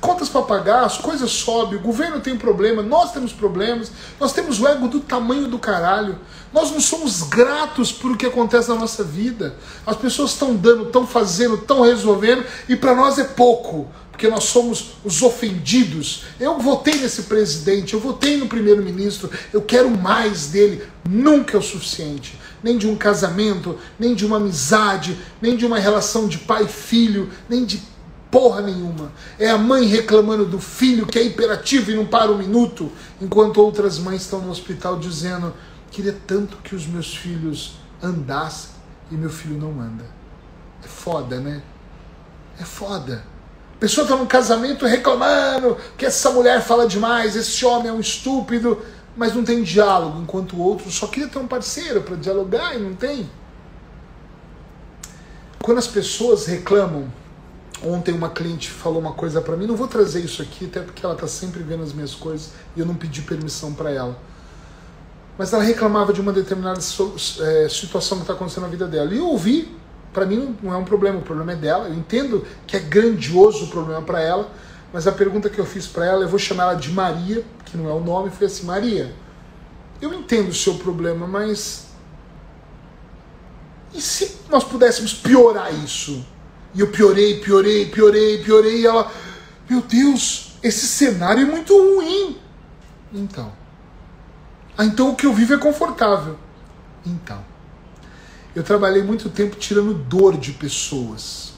contas para pagar, as coisas sobem, o governo tem problema, nós temos problemas, nós temos o ego do tamanho do caralho. Nós não somos gratos por o que acontece na nossa vida. As pessoas estão dando, estão fazendo, estão resolvendo e para nós é pouco, porque nós somos os ofendidos. Eu votei nesse presidente, eu votei no primeiro-ministro, eu quero mais dele. Nunca é o suficiente. Nem de um casamento, nem de uma amizade, nem de uma relação de pai filho, nem de porra nenhuma. É a mãe reclamando do filho que é hiperativo e não para um minuto, enquanto outras mães estão no hospital dizendo: queria tanto que os meus filhos andassem e meu filho não anda. É foda, né? É foda. Pessoa está num casamento reclamando que essa mulher fala demais, esse homem é um estúpido, mas não tem diálogo, enquanto o outro só queria ter um parceiro para dialogar e não tem. Quando as pessoas reclamam Ontem uma cliente falou uma coisa para mim, não vou trazer isso aqui, até porque ela tá sempre vendo as minhas coisas e eu não pedi permissão para ela. Mas ela reclamava de uma determinada é, situação que está acontecendo na vida dela. E eu ouvi, para mim não é um problema, o problema é dela. Eu entendo que é grandioso o problema para ela, mas a pergunta que eu fiz para ela, eu vou chamar ela de Maria, que não é o nome, foi assim: Maria, eu entendo o seu problema, mas. E se nós pudéssemos piorar isso? E eu piorei, piorei, piorei, piorei. E ela, meu Deus, esse cenário é muito ruim. Então. Ah, então o que eu vivo é confortável. Então. Eu trabalhei muito tempo tirando dor de pessoas.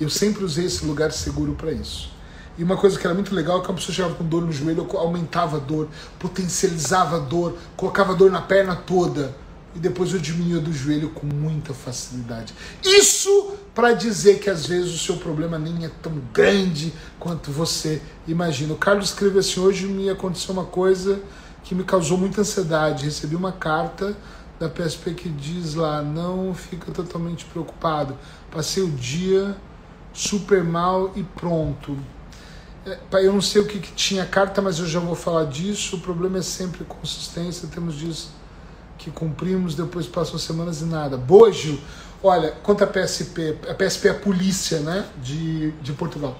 Eu sempre usei esse lugar seguro para isso. E uma coisa que era muito legal é que a pessoa chegava com dor no joelho, eu aumentava a dor, potencializava a dor, colocava a dor na perna toda e depois eu diminuo do joelho com muita facilidade. Isso para dizer que às vezes o seu problema nem é tão grande quanto você imagina. O Carlos escreveu assim: hoje me aconteceu uma coisa que me causou muita ansiedade. Recebi uma carta da PSP que diz lá: não fica totalmente preocupado. Passei o dia super mal e pronto. É, eu não sei o que, que tinha a carta, mas eu já vou falar disso. O problema é sempre consistência, temos disso que cumprimos, depois passam semanas e nada. Bojo, olha, quanto a PSP, a PSP é a polícia né, de, de Portugal,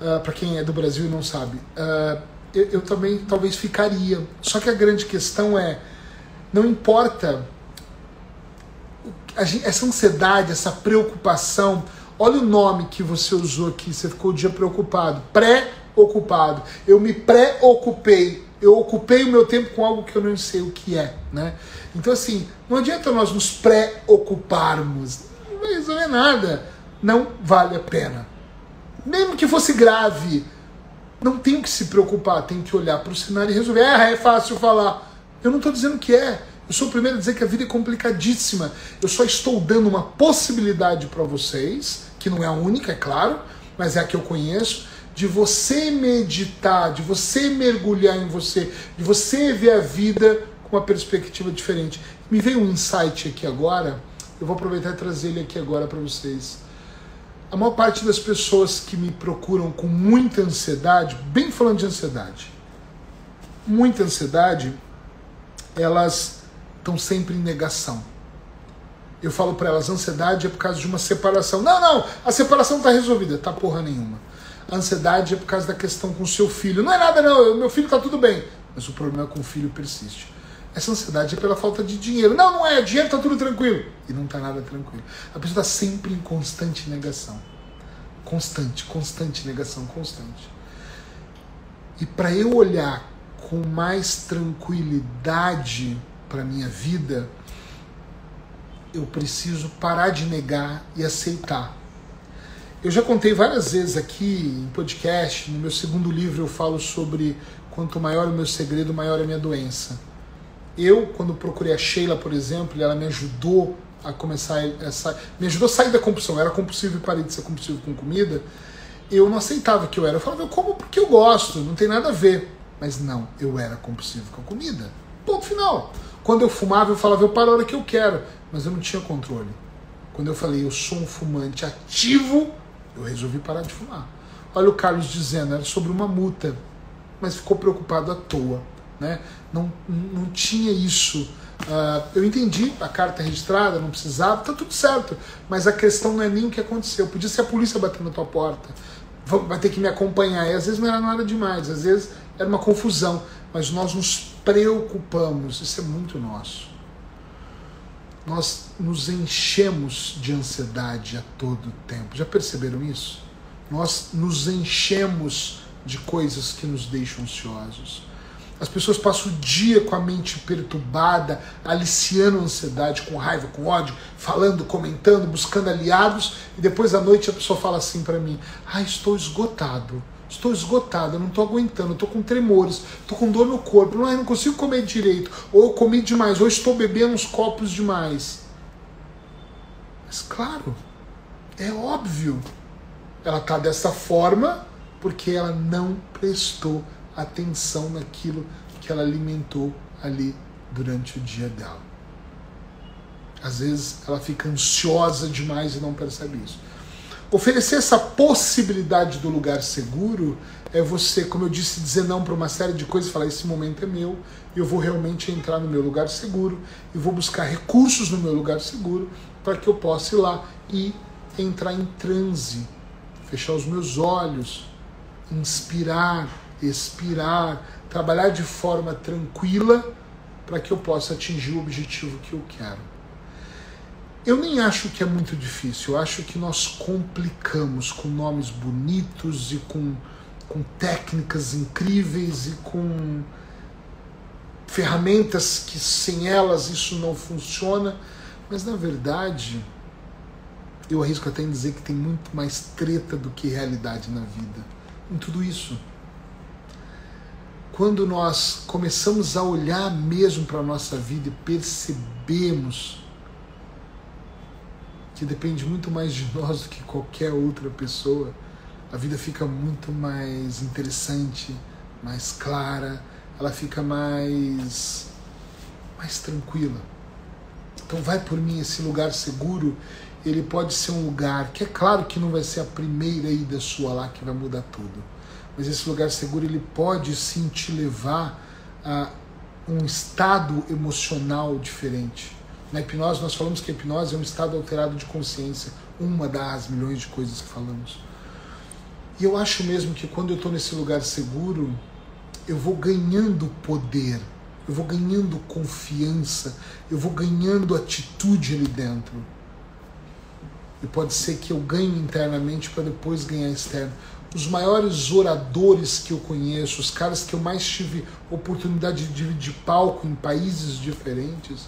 uh, ah, para quem é do Brasil e não sabe, uh, eu, eu, também talvez ficaria. Só que a grande questão é, não importa essa ansiedade, essa preocupação, olha o nome que você usou aqui, você ficou o dia preocupado, pré-ocupado. Eu me preocupei eu ocupei o meu tempo com algo que eu não sei o que é, né? Então assim, não adianta nós nos preocuparmos, não vai resolver nada, não vale a pena. Mesmo que fosse grave, não tenho que se preocupar, tenho que olhar para o cenário e resolver. Ah, é fácil falar. Eu não estou dizendo que é. Eu sou o primeiro a dizer que a vida é complicadíssima. Eu só estou dando uma possibilidade para vocês, que não é a única, é claro, mas é a que eu conheço, de você meditar, de você mergulhar em você, de você ver a vida com uma perspectiva diferente. Me veio um insight aqui agora, eu vou aproveitar e trazer ele aqui agora para vocês. A maior parte das pessoas que me procuram com muita ansiedade, bem falando de ansiedade, muita ansiedade, elas estão sempre em negação. Eu falo para elas, ansiedade é por causa de uma separação. Não, não, a separação está resolvida. Tá porra nenhuma. A ansiedade é por causa da questão com o seu filho. Não é nada não, meu filho está tudo bem. Mas o problema com o filho persiste. Essa ansiedade é pela falta de dinheiro. Não, não é. Dinheiro está tudo tranquilo. E não está nada tranquilo. A pessoa está sempre em constante negação. Constante, constante negação, constante. E para eu olhar com mais tranquilidade para minha vida, eu preciso parar de negar e aceitar. Eu já contei várias vezes aqui em podcast, no meu segundo livro eu falo sobre quanto maior o meu segredo, maior a minha doença. Eu, quando procurei a Sheila, por exemplo, ela me ajudou a começar essa. Me ajudou a sair da compulsão. Eu era compulsivo e parei de ser compulsivo com comida. Eu não aceitava que eu era. Eu falava, eu como porque eu gosto, não tem nada a ver. Mas não, eu era compulsivo com a comida. Ponto final. Quando eu fumava, eu falava, eu paro a hora que eu quero. Mas eu não tinha controle. Quando eu falei, eu sou um fumante ativo, eu resolvi parar de fumar. Olha o Carlos dizendo, era sobre uma multa. Mas ficou preocupado à toa né? Não, não tinha isso. Uh, eu entendi a carta registrada, não precisava, tá tudo certo. Mas a questão não é nem o que aconteceu. Podia ser a polícia batendo na tua porta. Vai ter que me acompanhar. E às vezes não era nada demais, às vezes era uma confusão. Mas nós nos preocupamos, isso é muito nosso. Nós nos enchemos de ansiedade a todo tempo. Já perceberam isso? Nós nos enchemos de coisas que nos deixam ansiosos. As pessoas passam o dia com a mente perturbada, aliciando a ansiedade, com raiva, com ódio, falando, comentando, buscando aliados, e depois à noite a pessoa fala assim para mim: "Ah, estou esgotado. Estou esgotado, não estou aguentando, estou com tremores, estou com dor no corpo, não, não consigo comer direito, ou comi demais, ou estou bebendo uns copos demais". Mas claro, é óbvio. Ela está dessa forma porque ela não prestou atenção naquilo que ela alimentou ali durante o dia dela. Às vezes ela fica ansiosa demais e não percebe isso. Oferecer essa possibilidade do lugar seguro é você, como eu disse, dizer não para uma série de coisas, falar esse momento é meu, eu vou realmente entrar no meu lugar seguro e vou buscar recursos no meu lugar seguro para que eu possa ir lá e entrar em transe, fechar os meus olhos, inspirar, expirar, trabalhar de forma tranquila para que eu possa atingir o objetivo que eu quero. Eu nem acho que é muito difícil, eu acho que nós complicamos com nomes bonitos e com, com técnicas incríveis e com ferramentas que sem elas isso não funciona, mas na verdade eu arrisco até em dizer que tem muito mais treta do que realidade na vida, em tudo isso. Quando nós começamos a olhar mesmo para a nossa vida e percebemos que depende muito mais de nós do que qualquer outra pessoa, a vida fica muito mais interessante, mais clara, ela fica mais mais tranquila. Então vai por mim esse lugar seguro, ele pode ser um lugar que é claro que não vai ser a primeira ida sua lá que vai mudar tudo mas esse lugar seguro ele pode sim te levar a um estado emocional diferente. Na hipnose, nós falamos que a hipnose é um estado alterado de consciência, uma das milhões de coisas que falamos. E eu acho mesmo que quando eu estou nesse lugar seguro, eu vou ganhando poder, eu vou ganhando confiança, eu vou ganhando atitude ali dentro. E pode ser que eu ganhe internamente para depois ganhar externo os maiores oradores que eu conheço, os caras que eu mais tive oportunidade de dividir palco em países diferentes,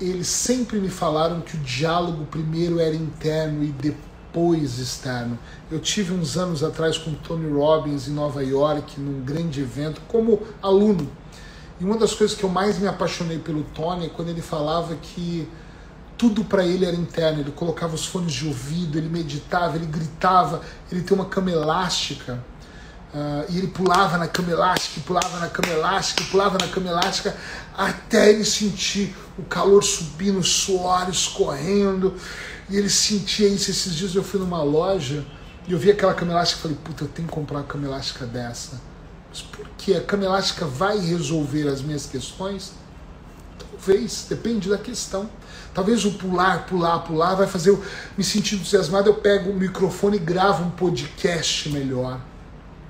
eles sempre me falaram que o diálogo primeiro era interno e depois externo. Eu tive uns anos atrás com Tony Robbins em Nova York, num grande evento, como aluno. E uma das coisas que eu mais me apaixonei pelo Tony é quando ele falava que tudo para ele era interno. Ele colocava os fones de ouvido, ele meditava, ele gritava, ele tem uma cama elástica. Uh, e ele pulava na cama elástica, pulava na cama elástica, pulava na cama elástica, até ele sentir o calor subindo, suor escorrendo. E ele sentia isso. Esses dias eu fui numa loja e eu vi aquela cama elástica e falei, puta, eu tenho que comprar uma cama elástica dessa. Mas por que? A cama elástica vai resolver as minhas questões? Talvez, depende da questão. Talvez o pular, pular, pular vai fazer eu me sentir entusiasmado. Eu pego o microfone e gravo um podcast melhor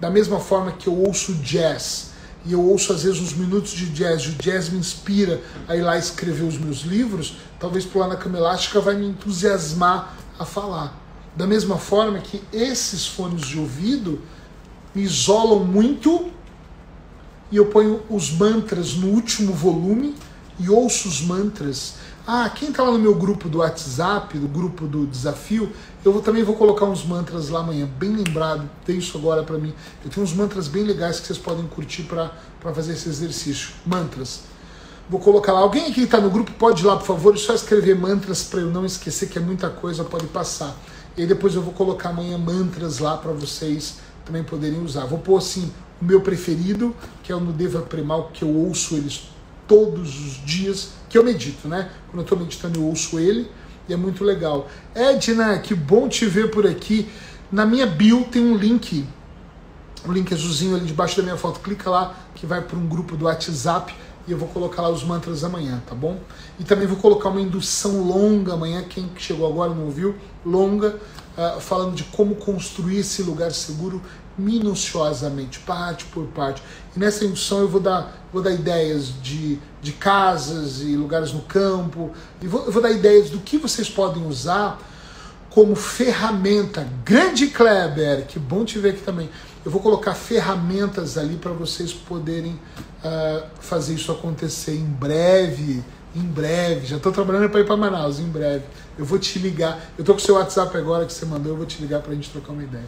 da mesma forma que eu ouço jazz, e eu ouço às vezes uns minutos de jazz, o jazz me inspira a ir lá escrever os meus livros, talvez pular na cama elástica vai me entusiasmar a falar. Da mesma forma que esses fones de ouvido me isolam muito e eu ponho os mantras no último volume e ouço os mantras ah, quem está lá no meu grupo do WhatsApp, do grupo do desafio, eu vou, também vou colocar uns mantras lá amanhã. Bem lembrado, tem isso agora para mim. Eu tenho uns mantras bem legais que vocês podem curtir para fazer esse exercício. Mantras. Vou colocar lá. Alguém que está no grupo pode ir lá, por favor, só escrever mantras para eu não esquecer que é muita coisa, pode passar. E depois eu vou colocar amanhã mantras lá para vocês também poderem usar. Vou pôr assim o meu preferido, que é o no Deva Primal, que eu ouço eles todos os dias que eu medito, né? Quando eu estou meditando, eu ouço ele e é muito legal. Edna, que bom te ver por aqui. Na minha bio tem um link, um link azulzinho ali debaixo da minha foto. Clica lá que vai para um grupo do WhatsApp e eu vou colocar lá os mantras amanhã, tá bom? E também vou colocar uma indução longa amanhã, quem chegou agora não ouviu, longa, uh, falando de como construir esse lugar seguro minuciosamente, parte por parte. E nessa indução eu vou dar, vou dar ideias de, de casas e lugares no campo, e vou, eu vou dar ideias do que vocês podem usar como ferramenta. Grande Kleber, que bom te ver aqui também. Eu vou colocar ferramentas ali para vocês poderem uh, fazer isso acontecer em breve. Em breve, já estou trabalhando para ir para Manaus, em breve. Eu vou te ligar. Eu estou com o seu WhatsApp agora que você mandou, eu vou te ligar para a gente trocar uma ideia.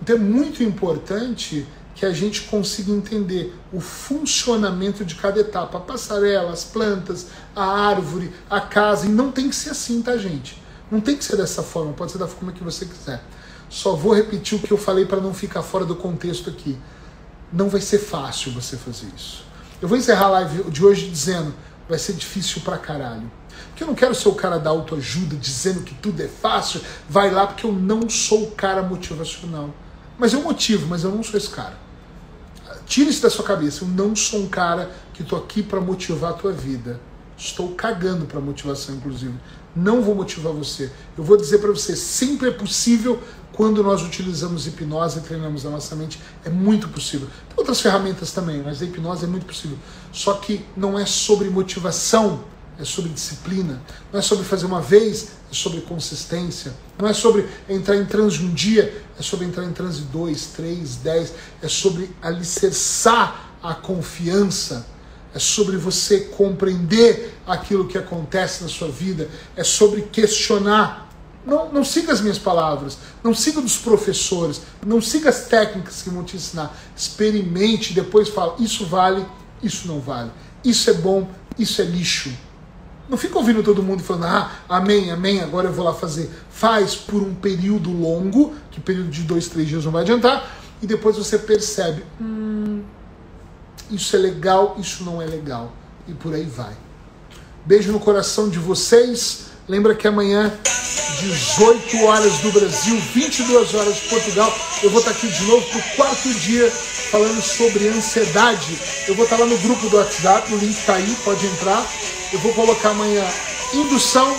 Então é muito importante que a gente consiga entender o funcionamento de cada etapa, a passarela, as plantas, a árvore, a casa, e não tem que ser assim, tá, gente? Não tem que ser dessa forma, pode ser da forma que você quiser. Só vou repetir o que eu falei para não ficar fora do contexto aqui. Não vai ser fácil você fazer isso. Eu vou encerrar a live de hoje dizendo, vai ser difícil pra caralho. Porque eu não quero ser o cara da autoajuda dizendo que tudo é fácil, vai lá porque eu não sou o cara motivacional. Mas eu motivo, mas eu não sou esse cara. Tire isso da sua cabeça. Eu não sou um cara que estou aqui para motivar a tua vida. Estou cagando para motivação, inclusive. Não vou motivar você. Eu vou dizer para você, sempre é possível quando nós utilizamos hipnose e treinamos a nossa mente. É muito possível. Tem outras ferramentas também, mas a hipnose é muito possível. Só que não é sobre motivação é sobre disciplina, não é sobre fazer uma vez, é sobre consistência, não é sobre entrar em transe um dia, é sobre entrar em transe dois, três, dez, é sobre alicerçar a confiança, é sobre você compreender aquilo que acontece na sua vida, é sobre questionar. Não, não siga as minhas palavras, não siga dos professores, não siga as técnicas que vão te ensinar. Experimente, depois fala, isso vale, isso não vale. Isso é bom, isso é lixo. Não fica ouvindo todo mundo falando, ah, amém, amém, agora eu vou lá fazer. Faz por um período longo, que período de dois, três dias não vai adiantar, e depois você percebe, hum, isso é legal, isso não é legal. E por aí vai. Beijo no coração de vocês. Lembra que amanhã, 18 horas do Brasil, 22 horas de Portugal, eu vou estar aqui de novo para o quarto dia falando sobre ansiedade. Eu vou estar lá no grupo do WhatsApp, o link está aí, pode entrar. Eu vou colocar amanhã indução,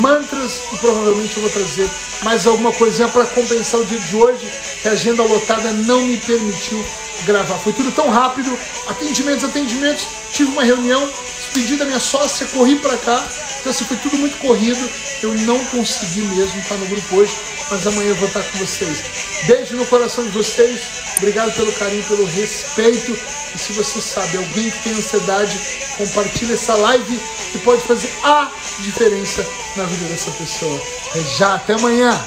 mantras e provavelmente eu vou trazer mais alguma coisinha para compensar o dia de hoje, que a agenda lotada não me permitiu gravar. Foi tudo tão rápido, atendimentos, atendimentos, tive uma reunião, despedi da minha sócia, corri para cá, então assim, foi tudo muito corrido, eu não consegui mesmo estar no grupo hoje, mas amanhã eu vou estar com vocês. Beijo no coração de vocês, obrigado pelo carinho, pelo respeito, e se você sabe alguém que tem ansiedade, compartilhe essa live que pode fazer a diferença na vida dessa pessoa. É já, até amanhã!